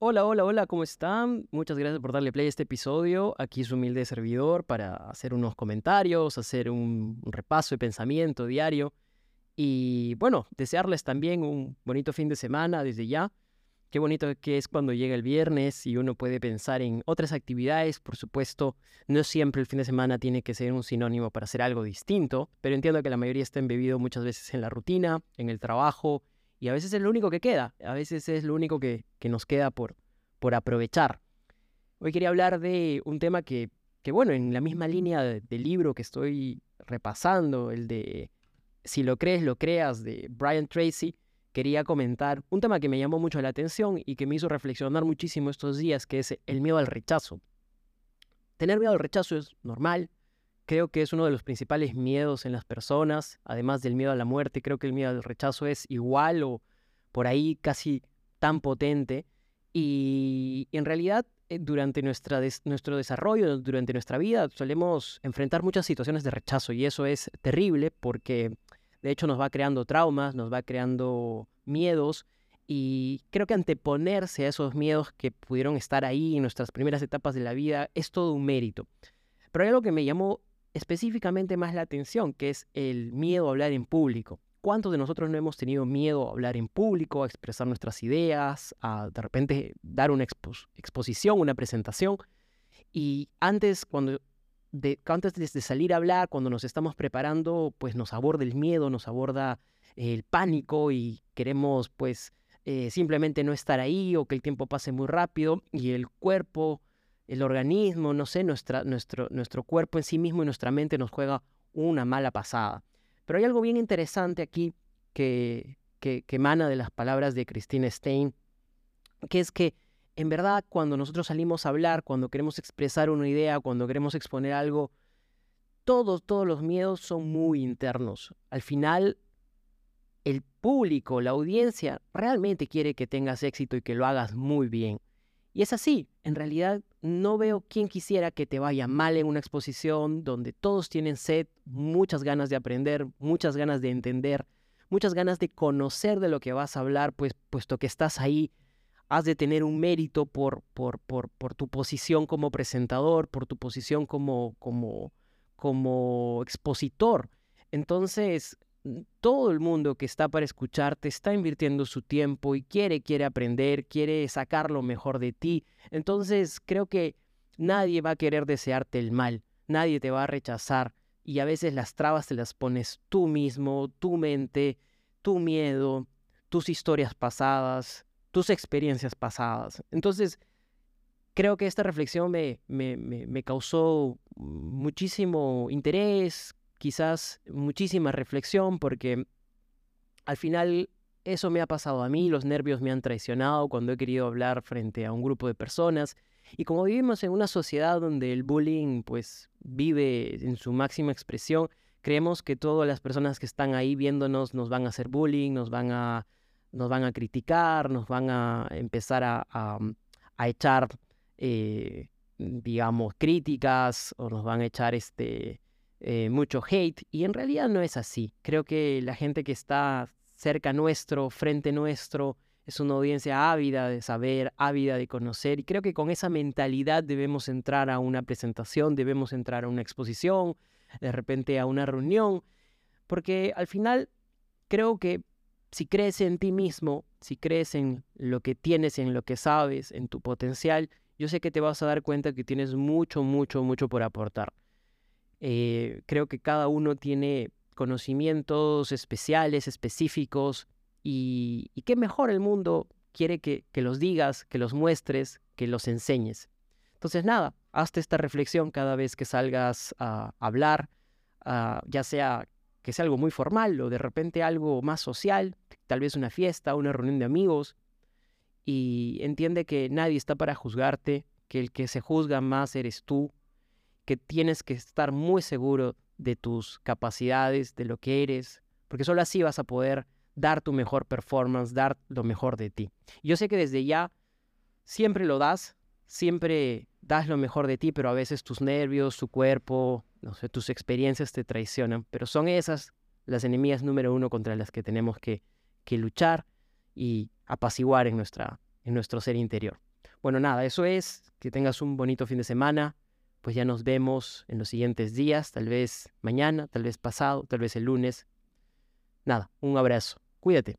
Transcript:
Hola, hola, hola, ¿cómo están? Muchas gracias por darle play a este episodio. Aquí su humilde servidor para hacer unos comentarios, hacer un, repaso de pensamiento diario y bueno, desearles también un bonito fin de semana desde ya. Qué bonito que es cuando llega el viernes y uno puede pensar en otras actividades. Por supuesto, no siempre el fin de semana tiene que ser un sinónimo para hacer algo distinto, pero entiendo que la mayoría está embebido muchas veces en la rutina, en el trabajo, y a veces es lo único que queda, a veces es lo único que, que nos queda por, por aprovechar. Hoy quería hablar de un tema que, que bueno, en la misma línea del libro que estoy repasando, el de Si lo crees, lo creas, de Brian Tracy, quería comentar un tema que me llamó mucho la atención y que me hizo reflexionar muchísimo estos días, que es el miedo al rechazo. Tener miedo al rechazo es normal, creo que es uno de los principales miedos en las personas, además del miedo a la muerte, creo que el miedo al rechazo es igual o por ahí casi tan potente. Y en realidad, eh, durante nuestra nuestro desarrollo, durante nuestra vida, solemos enfrentar muchas situaciones de rechazo y eso es terrible porque de hecho nos va creando traumas, nos va creando miedos y creo que anteponerse a esos miedos que pudieron estar ahí en nuestras primeras etapas de la vida es todo un mérito. Pero hay algo que me llamó específicamente más la atención, que es el miedo a hablar en público. ¿Cuántos de nosotros no hemos tenido miedo a hablar en público, a expresar nuestras ideas, a de repente dar una exposición, una presentación? Y antes, cuando de, antes de salir a hablar, cuando nos estamos preparando, pues nos aborda el miedo, nos aborda el pánico y queremos pues eh, simplemente no estar ahí o que el tiempo pase muy rápido y el cuerpo el organismo, no sé, nuestra, nuestro, nuestro cuerpo en sí mismo y nuestra mente nos juega una mala pasada. Pero hay algo bien interesante aquí que, que, que emana de las palabras de Christine Stein, que es que en verdad cuando nosotros salimos a hablar, cuando queremos expresar una idea, cuando queremos exponer algo, todos, todos los miedos son muy internos. Al final, el público, la audiencia, realmente quiere que tengas éxito y que lo hagas muy bien. Y es así, en realidad no veo quién quisiera que te vaya mal en una exposición donde todos tienen sed, muchas ganas de aprender, muchas ganas de entender, muchas ganas de conocer de lo que vas a hablar, pues puesto que estás ahí, has de tener un mérito por, por, por, por tu posición como presentador, por tu posición como, como, como expositor. Entonces, todo el mundo que está para escucharte está invirtiendo su tiempo y quiere, quiere aprender, quiere sacar lo mejor de ti. Entonces creo que nadie va a querer desearte el mal, nadie te va a rechazar y a veces las trabas te las pones tú mismo, tu mente, tu miedo, tus historias pasadas, tus experiencias pasadas. Entonces, creo que esta reflexión me, me, me, me causó muchísimo interés, quizás muchísima reflexión porque al final eso me ha pasado a mí, los nervios me han traicionado cuando he querido hablar frente a un grupo de personas. Y como vivimos en una sociedad donde el bullying pues vive en su máxima expresión, creemos que todas las personas que están ahí viéndonos nos van a hacer bullying, nos van a, nos van a criticar, nos van a empezar a, a, echar, eh, digamos, críticas o nos van a echar este, eh, mucho hate y en realidad no es así. Creo que la gente que está cerca nuestro, frente nuestro, es una audiencia ávida de saber, ávida de conocer y creo que con esa mentalidad debemos entrar a una presentación, debemos entrar a una exposición, de repente a una reunión, porque al final creo que si crees en ti mismo, si crees en lo que tienes, en lo que sabes, en tu potencial, yo sé que te vas a dar cuenta que tienes mucho, mucho, mucho por aportar. Eh, creo que cada uno tiene conocimientos especiales, específicos, y, qué mejor el mundo quiere que, los digas, que los muestres, que los enseñes. Entonces, nada, hazte esta reflexión cada vez que salgas a hablar, ya sea que sea algo muy formal o de repente algo más social, tal vez una fiesta, una reunión de amigos, y entiende que nadie está para juzgarte, que el que se juzga más eres tú, que tienes que estar muy seguro de tus capacidades, de lo que eres, porque solo así vas a poder dar tu mejor performance, dar lo mejor de ti. Yo sé que desde ya siempre lo das, siempre das lo mejor de ti, pero a veces tus nervios, tu cuerpo, no sé, tus experiencias te traicionan, pero son esas las enemigas número uno contra las que tenemos que, que luchar y apaciguar en, nuestra, en nuestro ser interior. Bueno, nada, eso es. Que tengas un bonito fin de semana. Pues ya nos vemos en los siguientes días, tal vez mañana, tal vez pasado, tal vez el lunes. Nada, un abrazo. Cuídate.